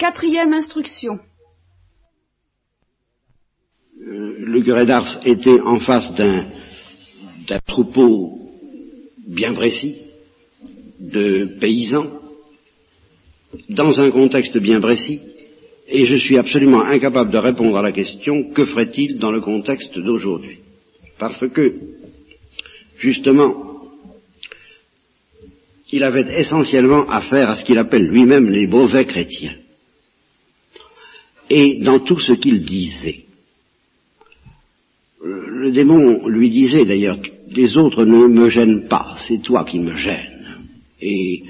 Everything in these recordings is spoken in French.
Quatrième instruction. Euh, le curé d'Ars était en face d'un troupeau bien précis de paysans, dans un contexte bien précis, et je suis absolument incapable de répondre à la question que ferait-il dans le contexte d'aujourd'hui? Parce que, justement, il avait essentiellement affaire à ce qu'il appelle lui-même les mauvais chrétiens. Et dans tout ce qu'il disait, le démon lui disait d'ailleurs, les autres ne me gênent pas, c'est toi qui me gênes. Et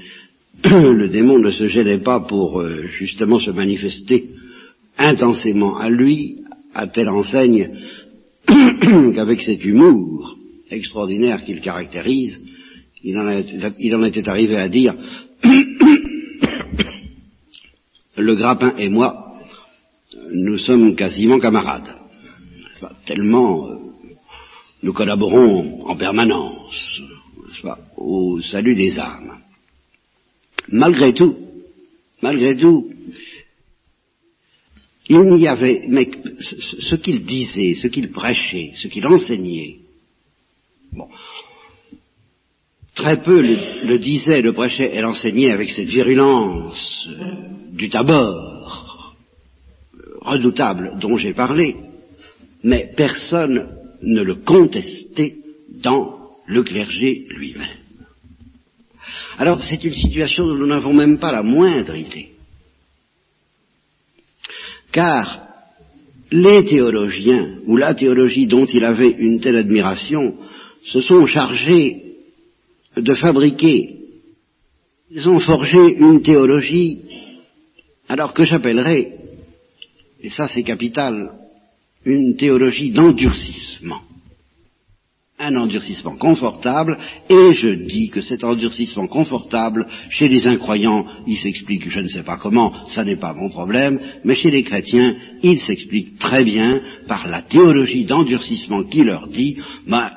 le démon ne se gênait pas pour euh, justement se manifester intensément à lui, à telle enseigne qu'avec cet humour extraordinaire qu'il caractérise, il en, il en était arrivé à dire le grappin et moi, nous sommes quasiment camarades. Tellement euh, nous collaborons en permanence au salut des âmes. Malgré tout, malgré tout, il n'y avait, mais ce qu'il disait, ce qu'il prêchait, ce qu'il enseignait, très peu le, disait, le prêchait et l'enseignait avec cette virulence du tabord redoutable dont j'ai parlé, mais personne ne le contestait dans le clergé lui-même. Alors c'est une situation dont nous n'avons même pas la moindre idée. Car les théologiens, ou la théologie dont il avait une telle admiration, se sont chargés de fabriquer, ils ont forgé une théologie, alors que j'appellerais, et ça c'est capital, une théologie d'endurcissement. Un endurcissement confortable, et je dis que cet endurcissement confortable, chez les incroyants, il s'explique, je ne sais pas comment, ça n'est pas mon problème, mais chez les chrétiens, il s'explique très bien par la théologie d'endurcissement qui leur dit, ben,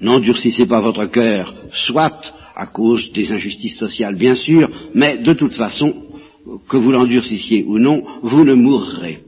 n'endurcissez pas votre cœur, soit à cause des injustices sociales, bien sûr, mais de toute façon, que vous l'endurcissiez ou non, vous ne mourrez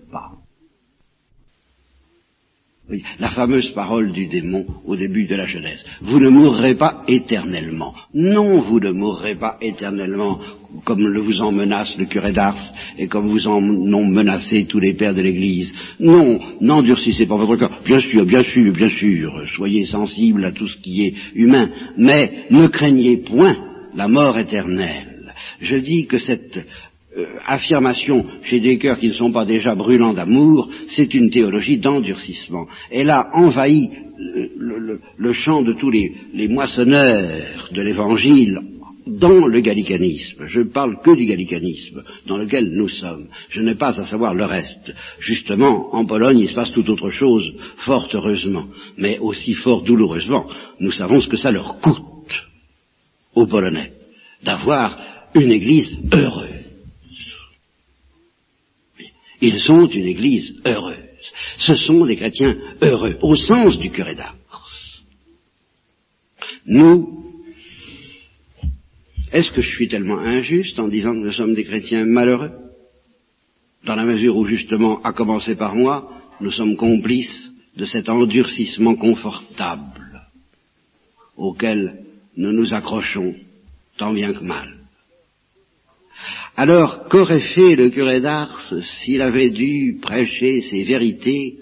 la fameuse parole du démon au début de la Genèse. Vous ne mourrez pas éternellement. Non, vous ne mourrez pas éternellement, comme le vous en menace le curé d'Ars et comme vous en ont menacé tous les pères de l'Église. Non, n'endurcissez pas votre cœur. Bien sûr, bien sûr, bien sûr, soyez sensibles à tout ce qui est humain, mais ne craignez point la mort éternelle. Je dis que cette euh, affirmation chez des cœurs qui ne sont pas déjà brûlants d'amour, c'est une théologie d'endurcissement. Elle a envahi le, champ de tous les, moissonneurs de l'Évangile dans le gallicanisme. Je ne parle que du gallicanisme dans lequel nous sommes. Je n'ai pas à savoir le reste. Justement, en Pologne, il se passe tout autre chose, fort heureusement, mais aussi fort douloureusement. Nous savons ce que ça leur coûte aux Polonais d'avoir une Église heureuse ils sont une Église heureuse. Ce sont des chrétiens heureux, au sens du curé d'Ars. Nous, est-ce que je suis tellement injuste en disant que nous sommes des chrétiens malheureux? Dans la mesure où, justement, à commencer par moi, nous sommes complices de cet endurcissement confortable auquel nous nous accrochons tant bien que mal. Alors, qu'aurait fait le curé d'Ars s'il avait dû prêcher ces vérités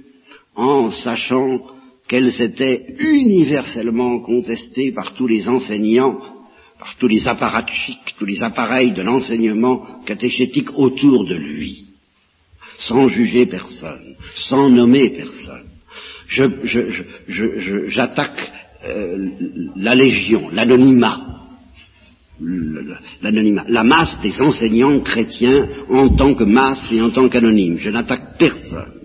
en sachant qu'elles étaient universellement contestées par tous les enseignants, par tous les apparatchiks, tous les appareils de l'enseignement catéchétique autour de lui, sans juger personne, sans nommer personne. J'attaque euh, la légion, l'anonymat, l'anonymat, la masse des enseignants chrétiens en tant que masse et en tant qu'anonyme. Je n'attaque personne.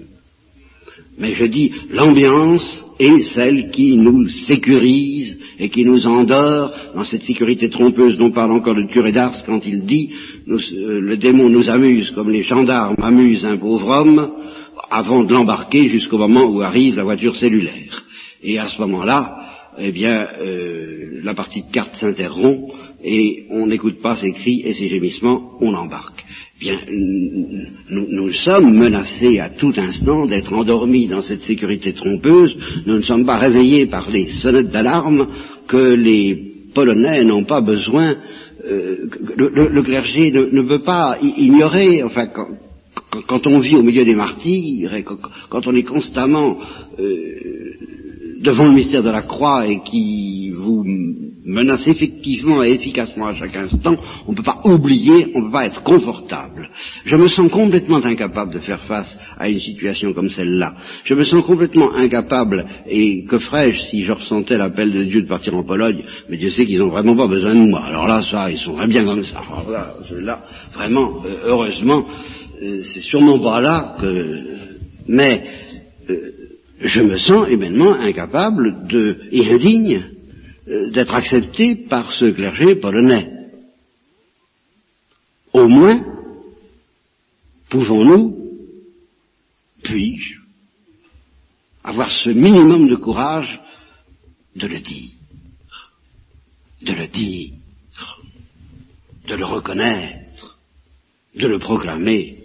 Mais je dis, l'ambiance est celle qui nous sécurise et qui nous endort dans cette sécurité trompeuse dont parle encore le curé d'Ars quand il dit, euh, le démon nous amuse comme les gendarmes amusent un pauvre homme avant de l'embarquer jusqu'au moment où arrive la voiture cellulaire. Et à ce moment-là, eh bien, euh, la partie de cartes s'interrompt et on n'écoute pas ses cris et ses gémissements, on embarque. Bien, nous, sommes menacés à tout instant d'être endormis dans cette sécurité trompeuse. Nous ne sommes pas réveillés par les sonnettes d'alarme que les Polonais n'ont pas besoin. Euh, le, le, clergé ne, ne, peut pas ignorer, enfin, quand, quand, on vit au milieu des martyrs et quand, quand on est constamment euh, devant le mystère de la croix et qui vous menace effectivement et efficacement à chaque instant, on ne peut pas oublier, on ne peut pas être confortable. Je me sens complètement incapable de faire face à une situation comme celle-là. Je me sens complètement incapable, et que ferais-je si je ressentais l'appel de Dieu de partir en Pologne? Mais Dieu sait qu'ils n'ont vraiment pas besoin de moi. Alors là, ça, ils sont très bien comme ça. Alors là, là vraiment, euh, heureusement, euh, c'est sûrement pas là que... Mais euh, je me sens humainement incapable de, et indigne d'être accepté par ce clergé polonais. Au moins, pouvons-nous, puis-je, avoir ce minimum de courage de le dire, de le dire, de le reconnaître, de le proclamer,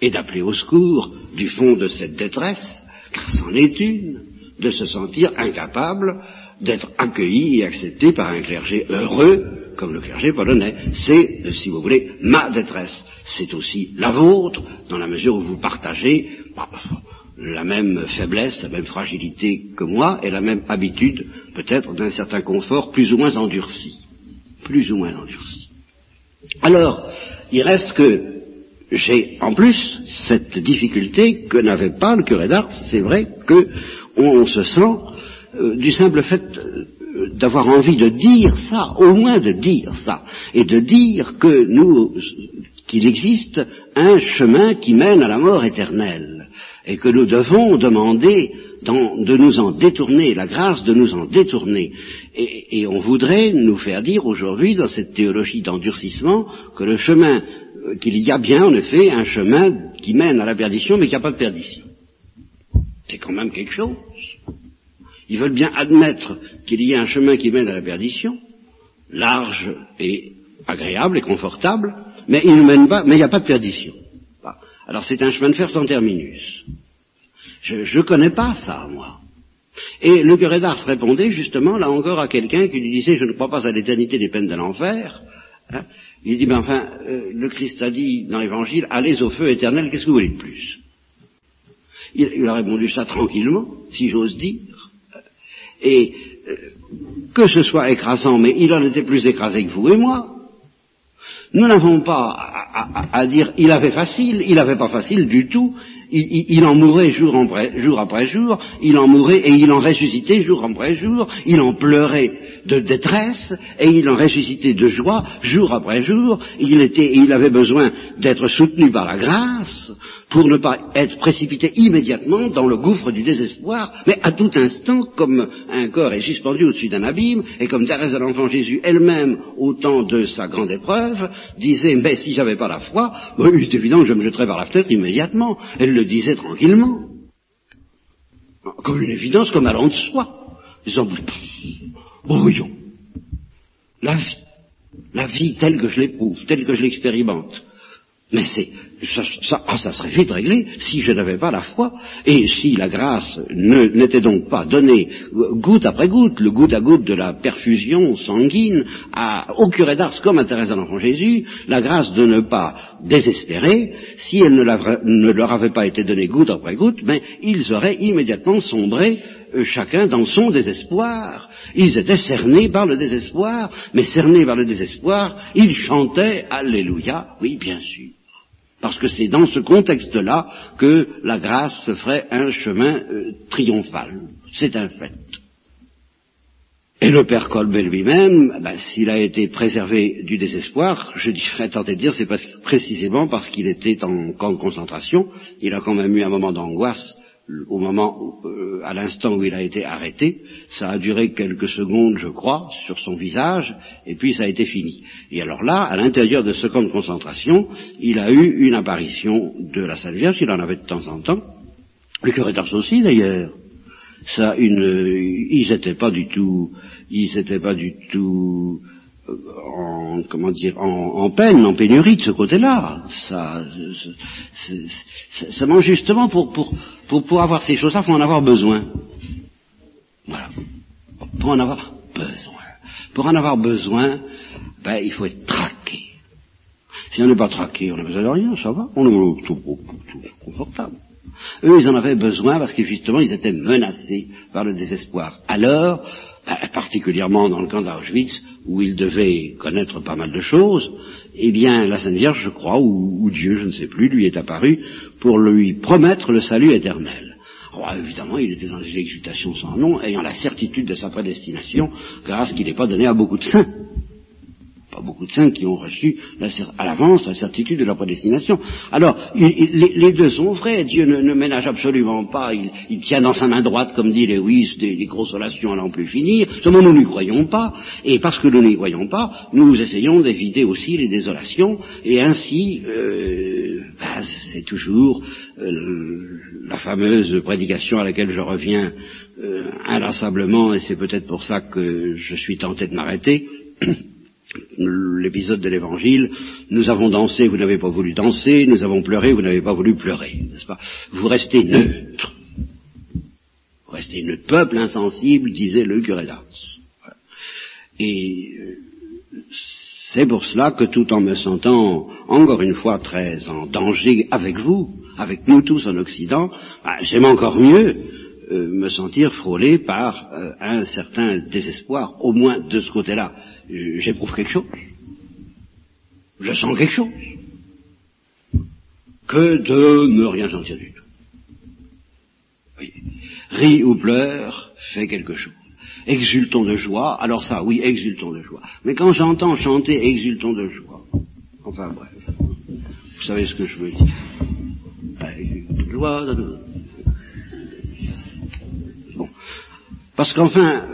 et d'appeler au secours du fond de cette détresse, car c'en est une, de se sentir incapable d'être accueilli et accepté par un clergé heureux, comme le clergé polonais. C'est, si vous voulez, ma détresse. C'est aussi la vôtre, dans la mesure où vous partagez bah, la même faiblesse, la même fragilité que moi, et la même habitude, peut-être, d'un certain confort plus ou moins endurci. Plus ou moins endurci. Alors, il reste que j'ai en plus cette difficulté que n'avait pas le curé d'Ars. C'est vrai que on se sent euh, du simple fait euh, d'avoir envie de dire ça, au moins de dire ça, et de dire que nous, qu'il existe un chemin qui mène à la mort éternelle, et que nous devons demander de nous en détourner, la grâce de nous en détourner. Et, on voudrait nous faire dire aujourd'hui, dans cette théologie d'endurcissement, que le chemin, euh, qu'il y a bien en effet un chemin qui mène à la perdition, mais qu'il n'y a pas de perdition. C'est quand même quelque chose. Ils veulent bien admettre qu'il y a un chemin qui mène à la perdition, large et agréable et confortable, mais il ne mène pas, mais il n'y a pas de perdition. Alors c'est un chemin de fer sans terminus. Je ne connais pas ça, moi. Et le curé d'Ars répondait justement, là encore, à quelqu'un qui lui disait, je ne crois pas à l'éternité des peines de l'enfer. Hein. il dit, ben enfin, euh, le Christ a dit dans l'Évangile, allez au feu éternel, qu'est-ce que vous voulez de plus? Il, a répondu ça tranquillement, si j'ose dire. Et euh, que ce soit écrasant, mais il en était plus écrasé que vous et moi. Nous n'avons pas à, dire il avait facile, il n'avait pas facile du tout. Il, en mourait jour, après jour, il en mourait et il en ressuscitait jour après jour, il en pleurait de détresse et il en ressuscitait de joie jour après jour. Il, était, il avait besoin d'être soutenu par la grâce pour ne pas être précipité immédiatement dans le gouffre du désespoir, mais à tout instant, comme un corps est suspendu au-dessus d'un abîme, et comme Thérèse de l'Enfant Jésus elle-même, au temps de sa grande épreuve, disait, mais si j'avais pas la foi, il est évident que je me jetterais par la fenêtre immédiatement. Disait tranquillement. Comme une évidence, comme allant de soi. Disant, voyons, la vie, la vie telle que je l'éprouve, telle que je l'expérimente, mais c'est ça, ah, ça, serait vite réglé si je n'avais pas la foi et si la grâce n'était donc pas donnée goutte après goutte, le goutte à goutte de la perfusion sanguine à, au curé d'Ars comme à Thérèse l'Enfant Jésus, la grâce de ne pas désespérer, si elle ne, leur avait pas été donnée goutte après goutte, mais ils auraient immédiatement sombré chacun dans son désespoir. Ils étaient cernés par le désespoir, mais cernés par le désespoir, ils chantaient Alléluia, oui bien sûr. Parce que c'est dans ce contexte-là que la grâce se ferait un chemin euh, triomphal. C'est un fait. Et le père Colbert lui-même, ben, s'il a été préservé du désespoir, je dirais tenter de dire, c'est précisément parce qu'il était en camp de concentration. Il a quand même eu un moment d'angoisse au moment, euh, à l'instant où il a été arrêté, ça a duré quelques secondes, je crois, sur son visage, et puis ça a été fini. Et alors là, à l'intérieur de ce camp de concentration, il a eu une apparition de la Sainte Vierge, il en avait de temps en temps, le curé d'Ars aussi d'ailleurs. Ça, une, ils n'étaient pas du tout, ils n'étaient pas du tout en comment dire en, peine, en pénurie de ce côté-là. Ça, ça, justement pour, pour, pour, pour avoir ces choses-là, faut en avoir besoin. Voilà. Pour en avoir besoin. Pour en avoir besoin, ben, il faut être traqué. Si on n'est pas traqué, on n'a besoin de rien, ça va. On est tout, tout, tout confortable. Eux, ils en avaient besoin parce que justement, ils étaient menacés par le désespoir. Alors, particulièrement dans le camp d'Auschwitz, où ils devaient connaître pas mal de choses, eh bien, la Sainte Vierge, je crois, ou, Dieu, je ne sais plus, lui est apparu pour lui promettre le salut éternel. Alors, évidemment, il était dans des exultations sans nom, ayant la certitude de sa prédestination, grâce qu'il n'est pas donné à beaucoup de saints pas beaucoup de saints qui ont reçu à l'avance la certitude de leur prédestination. Alors, les, deux sont vrais. Dieu ne, ménage absolument pas. Il, tient dans sa main droite, comme dit Lewis, des, des consolations à n'en plus finir. Seulement, nous n'y croyons pas. Et parce que nous n'y croyons pas, nous essayons d'éviter aussi les désolations. Et ainsi, euh, ben, c'est toujours euh, la fameuse prédication à laquelle je reviens euh, inlassablement, et c'est peut-être pour ça que je suis tenté de m'arrêter. l'épisode de l'évangile, nous avons dansé, vous n'avez pas voulu danser, nous avons pleuré, vous n'avez pas voulu pleurer, n'est-ce pas? Vous restez neutre. Vous restez neutre. Peuple insensible, disait le curé d'Ars. Et euh, c'est pour cela que tout en me sentant encore une fois très en danger avec vous, avec nous tous en Occident, bah, j'aime encore mieux euh, me sentir frôlé par euh, un certain désespoir, au moins de ce côté-là j'éprouve quelque chose. Je sens quelque chose. Que de ne rien sentir du tout. Oui. Ris ou pleure, fais quelque chose. Exultons de joie, alors ça, oui, exultons de joie. Mais quand j'entends chanter exultons de joie, enfin bref, vous savez ce que je veux dire. Ben, joie, Parce qu'enfin,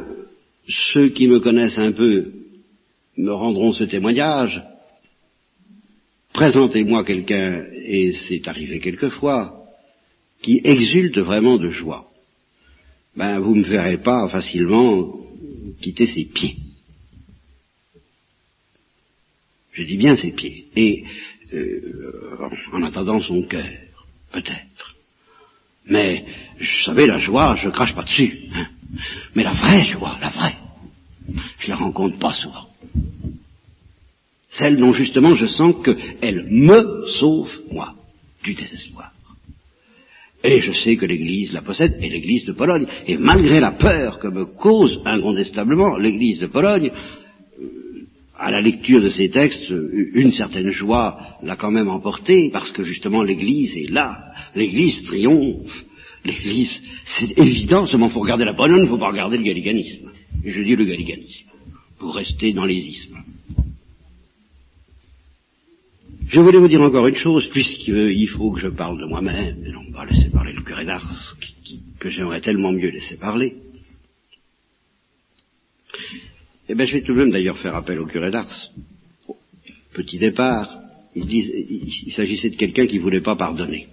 ceux qui me connaissent un peu me rendront ce témoignage. Présentez-moi quelqu'un, et c'est arrivé quelquefois, qui exulte vraiment de joie. Ben, vous ne me verrez pas facilement quitter ses pieds. Je dis bien ses pieds. Et euh, en attendant son cœur, peut-être. Mais, vous savez, la joie, je crache pas dessus. Hein. Mais la vraie joie, la vraie, je la rencontre pas souvent. Celle dont justement je sens qu'elle me sauve, moi, du désespoir. Et je sais que l'Église la possède, et l'Église de Pologne. Et malgré la peur que me cause incontestablement l'Église de Pologne, euh, à la lecture de ces textes, une certaine joie l'a quand même emporté, parce que justement l'Église est là, l'Église triomphe, l'Église, c'est évident, seulement il faut regarder la Pologne, il ne faut pas regarder le gallicanisme. Et je dis le gallicanisme, pour rester dans les ismes. Je voulais vous dire encore une chose, puisqu'il faut que je parle de moi-même, et non pas laisser parler le curé d'Ars, que j'aimerais tellement mieux laisser parler. Eh bien, je vais tout de même d'ailleurs faire appel au curé d'Ars. Petit départ, il, il s'agissait de quelqu'un qui ne voulait pas pardonner.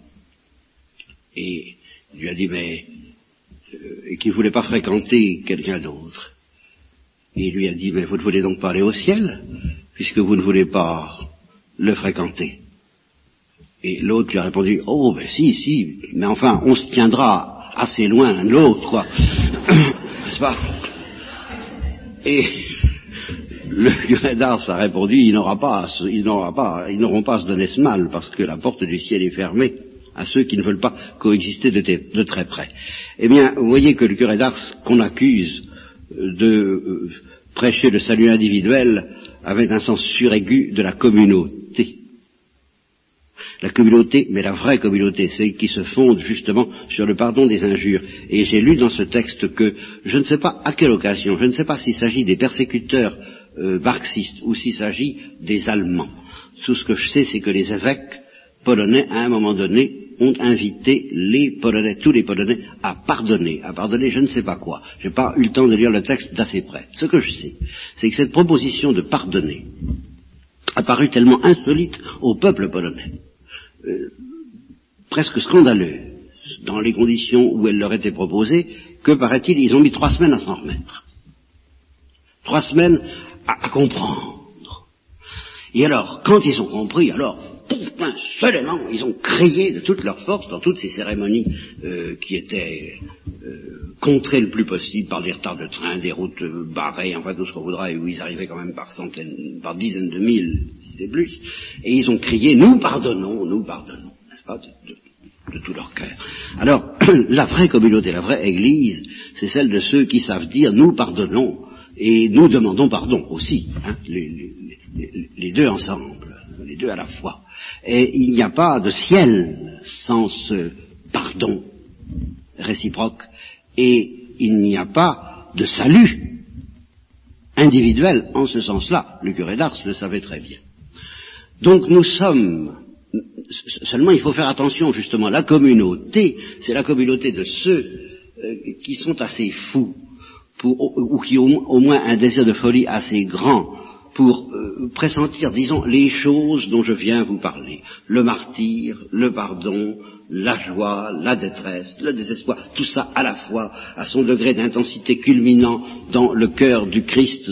Et il lui a dit, mais, euh, et qui ne voulait pas fréquenter quelqu'un d'autre. Et il lui a dit, mais vous ne voulez donc pas aller au ciel, puisque vous ne voulez pas le fréquenter. Et l'autre lui a répondu, oh ben si, si, mais enfin, on se tiendra assez loin l'un de l'autre, quoi. N'est-ce pas? Et le curé d'Ars a répondu, il n'aura pas, il n'aura pas, ils n'auront pas à se donner ce mal, parce que la porte du ciel est fermée à ceux qui ne veulent pas coexister de, très près. Eh bien, vous voyez que le curé d'Ars, qu'on accuse de euh, prêcher le salut individuel, avait un sens suraigu de la communauté. La communauté, mais la vraie communauté, celle qui se fonde justement sur le pardon des injures. Et j'ai lu dans ce texte que je ne sais pas à quelle occasion, je ne sais pas s'il s'agit des persécuteurs euh, marxistes ou s'il s'agit des Allemands. Tout ce que je sais, c'est que les évêques polonais, à un moment donné, ont invité les Polonais, tous les Polonais, à pardonner, à pardonner je ne sais pas quoi. Je n'ai pas eu le temps de lire le texte d'assez près. Ce que je sais, c'est que cette proposition de pardonner a paru tellement insolite au peuple polonais, euh, presque scandaleuse, dans les conditions où elle leur était proposée, que paraît-il, ils ont mis trois semaines à s'en remettre. Trois semaines à, comprendre. Et alors, quand ils ont compris, alors, un seul élan, ils ont crié de toute leur force dans toutes ces cérémonies euh, qui étaient euh, contrées le plus possible par des retards de train, des routes barrées, enfin tout ce qu'on voudra, et où ils arrivaient quand même par centaines, par dizaines de mille, si c'est plus, et ils ont crié, nous pardonnons, nous pardonnons, n'est-ce pas, de tout leur cœur. Alors, la vraie communauté, la vraie Église, c'est celle de ceux qui savent dire nous pardonnons et nous demandons pardon aussi, hein, les, deux ensemble, deux à la fois. Et il n'y a pas de ciel sans ce pardon réciproque et il n'y a pas de salut individuel en ce sens-là. Le curé d'Ars le savait très bien. Donc nous sommes Seulement, il faut faire attention, justement. La communauté, c'est la communauté de ceux euh, qui sont assez fous, ou qui ont au moins un désir de folie assez grand pour euh, pressentir, disons, les choses dont je viens vous parler. Le martyr, le pardon, la joie, la détresse, le désespoir, tout ça à la fois, à son degré d'intensité culminant dans le cœur du Christ,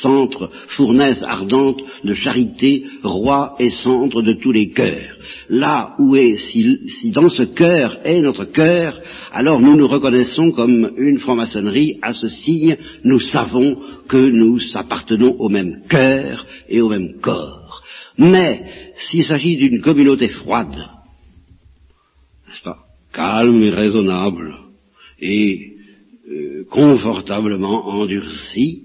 centre, fournaise ardente de charité, roi et centre de tous les cœurs. Là où est, si, dans ce cœur est notre cœur, alors nous nous reconnaissons comme une franc-maçonnerie à ce signe, nous savons que nous appartenons au même cœur et au même corps. Mais s'il s'agit d'une communauté froide, calme et raisonnable et euh, confortablement endurci,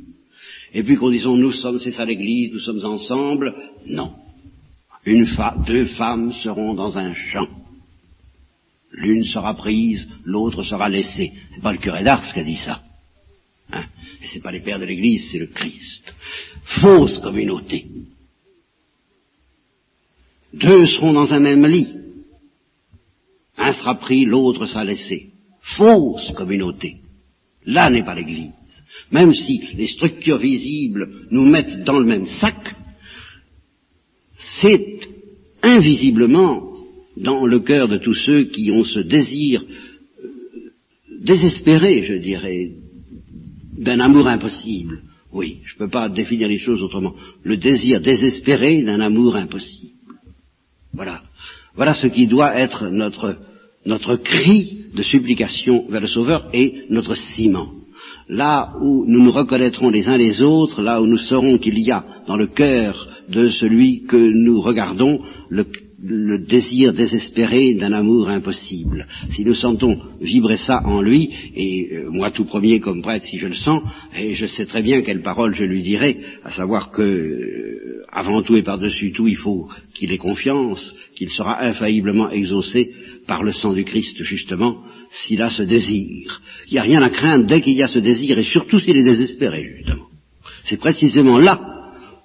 et puis qu'on dise nous sommes, c'est ça l'église, nous sommes ensemble, non. Une deux femmes seront dans un champ. L'une sera prise, l'autre sera laissée. C'est pas le curé d'Ars qui a dit ça. Hein? C'est pas les pères de l'église, c'est le Christ. Fausse communauté. Deux seront dans un même lit. Un sera pris, l'autre sera laissé. Fausse communauté. Là n'est pas l'Église. Même si les structures visibles nous mettent dans le même sac, c'est invisiblement dans le cœur de tous ceux qui ont ce désir euh, désespéré, je dirais, d'un amour impossible. Oui, je ne peux pas définir les choses autrement. Le désir désespéré d'un amour impossible. Voilà. Voilà ce qui doit être notre notre cri de supplication vers le Sauveur est notre ciment. Là où nous nous reconnaîtrons les uns les autres, là où nous saurons qu'il y a dans le cœur de celui que nous regardons le, désir désespéré d'un amour impossible. Si nous sentons vibrer ça en lui, et euh, moi tout premier comme prêtre si je le sens, et je sais très bien quelle parole je lui dirai, à savoir que euh, avant tout et par-dessus tout, il faut qu'il ait confiance, qu'il sera infailliblement exaucé par le sang du Christ, justement, s'il a ce désir. Il n'y a rien à craindre dès qu'il y a ce désir, et surtout s'il est désespéré, justement. C'est précisément là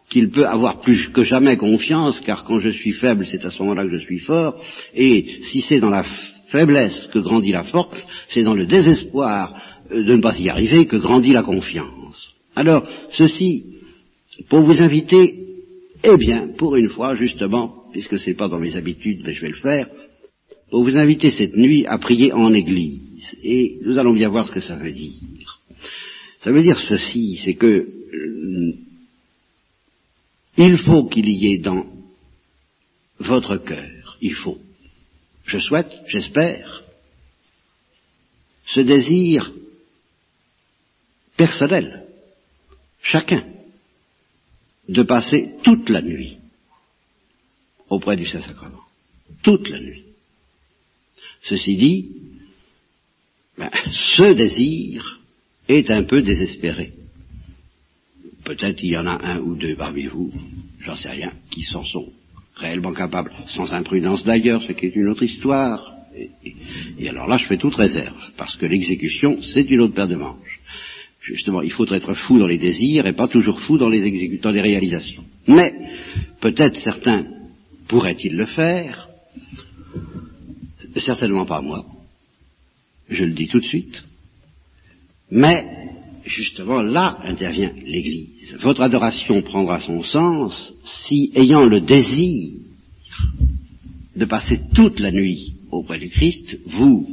qu'il peut avoir plus que jamais confiance, car quand je suis faible, c'est à ce moment-là que je suis fort, et si c'est dans la faiblesse que grandit la force, c'est dans le désespoir de ne pas y arriver que grandit la confiance. Alors, ceci, pour vous inviter, eh bien, pour une fois, justement, puisque c'est pas dans mes habitudes, mais je vais le faire, pour vous inviter cette nuit à prier en Église. Et nous allons bien voir ce que ça veut dire. Ça veut dire ceci, c'est que euh, il faut qu'il y ait dans votre cœur, il faut, je souhaite, j'espère, ce désir personnel, chacun, de passer toute la nuit auprès du Saint-Sacrement. Toute la nuit. Ceci dit, ben, ce désir est un peu désespéré. Peut-être il y en a un ou deux parmi vous, j'en sais rien, qui s'en sont réellement capables, sans imprudence d'ailleurs, ce qui est une autre histoire. Et, alors là, je fais toute réserve, parce que l'exécution, c'est une autre paire de manches. Justement, il faut être fou dans les désirs et pas toujours fou dans les exécutants des réalisations. Mais, peut-être certains pourraient-ils le faire, certainement pas moi. Je le dis tout de suite. Mais, justement, là intervient l'Église. Votre adoration prendra son sens si, ayant le désir de passer toute la nuit auprès du Christ, vous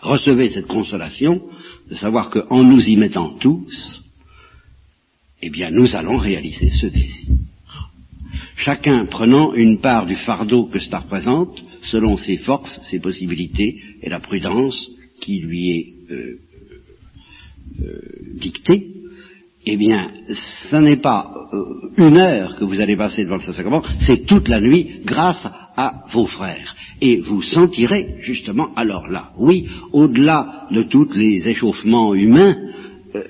recevez cette consolation de savoir qu'en nous y mettant tous, eh bien nous allons réaliser ce désir. Chacun prenant une part du fardeau que cela représente, selon ses forces, ses possibilités et la prudence qui lui est euh, euh, dictée, eh bien, ce n'est pas euh, une heure que vous allez passer devant le Saint-Sacrement, c'est toute la nuit grâce à vos frères. Et vous sentirez justement, alors là, oui, au-delà de tous les échauffements humains, euh,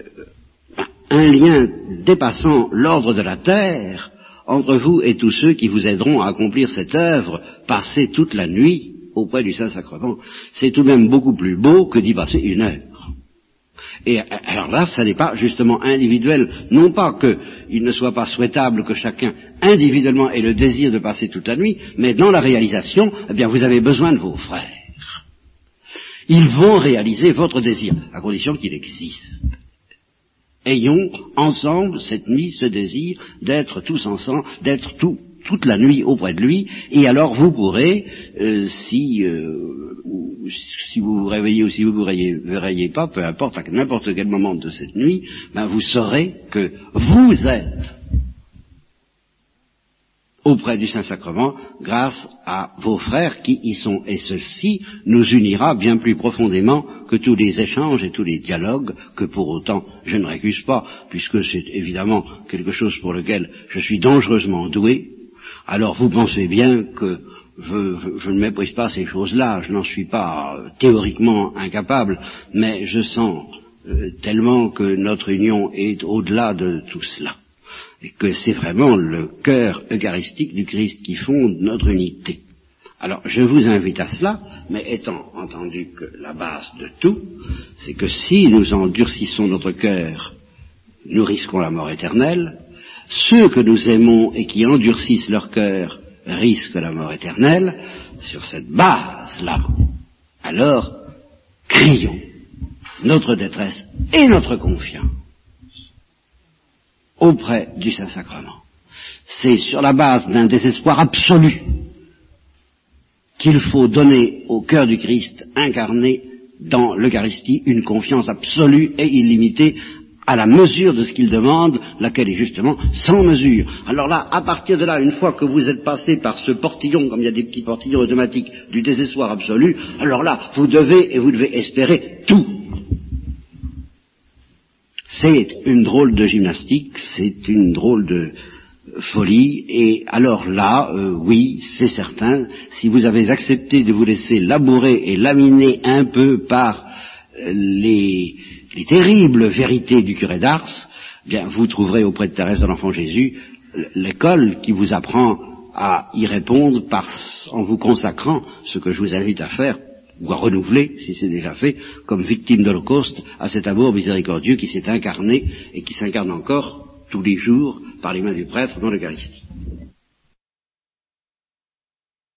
un lien dépassant l'ordre de la terre entre vous et tous ceux qui vous aideront à accomplir cette œuvre, passer toute la nuit auprès du Saint-Sacrement. C'est tout de même beaucoup plus beau que d'y passer une heure. Et alors là, ça n'est pas justement individuel, non pas qu'il ne soit pas souhaitable que chacun individuellement ait le désir de passer toute la nuit, mais dans la réalisation, eh bien, vous avez besoin de vos frères. Ils vont réaliser votre désir, à condition qu'il existe. Ayons ensemble cette nuit ce désir d'être tous ensemble, d'être tout, toute la nuit auprès de lui, et alors vous pourrez, euh, si, euh, si vous vous réveillez ou si vous vous réveillez pas, peu importe, à n'importe quel moment de cette nuit, ben vous saurez que vous êtes auprès du Saint-Sacrement grâce à vos frères qui y sont. Et ceci nous unira bien plus profondément que tous les échanges et tous les dialogues que pour autant je ne récuse pas, puisque c'est évidemment quelque chose pour lequel je suis dangereusement doué. Alors vous pensez bien que je, ne méprise pas ces choses-là, je n'en suis pas théoriquement incapable, mais je sens euh, tellement que notre union est au-delà de tout cela et que c'est vraiment le cœur eucharistique du Christ qui fonde notre unité. Alors je vous invite à cela, mais étant entendu que la base de tout, c'est que si nous endurcissons notre cœur, nous risquons la mort éternelle, ceux que nous aimons et qui endurcissent leur cœur risquent la mort éternelle, sur cette base-là, alors crions. Notre détresse et notre confiance auprès du Saint-Sacrement. C'est sur la base d'un désespoir absolu qu'il faut donner au cœur du Christ incarné dans l'Eucharistie une confiance absolue et illimitée à la mesure de ce qu'il demande, laquelle est justement sans mesure. Alors là, à partir de là, une fois que vous êtes passé par ce portillon, comme il y a des petits portillons automatiques du désespoir absolu, alors là, vous devez et vous devez espérer tout. C'est une drôle de gymnastique, c'est une drôle de folie, et alors là, euh, oui, c'est certain, si vous avez accepté de vous laisser labourer et laminer un peu par euh, les, terribles vérités du curé d'Ars, bien, vous trouverez auprès de Thérèse de l'Enfant Jésus l'école qui vous apprend à y répondre en vous consacrant, ce que je vous invite à faire ou à renouveler, si c'est déjà fait, comme victime d'Holocauste, à cet amour miséricordieux qui s'est incarné et qui s'incarne encore tous les jours par les mains du prêtre dans l'Eucharistie.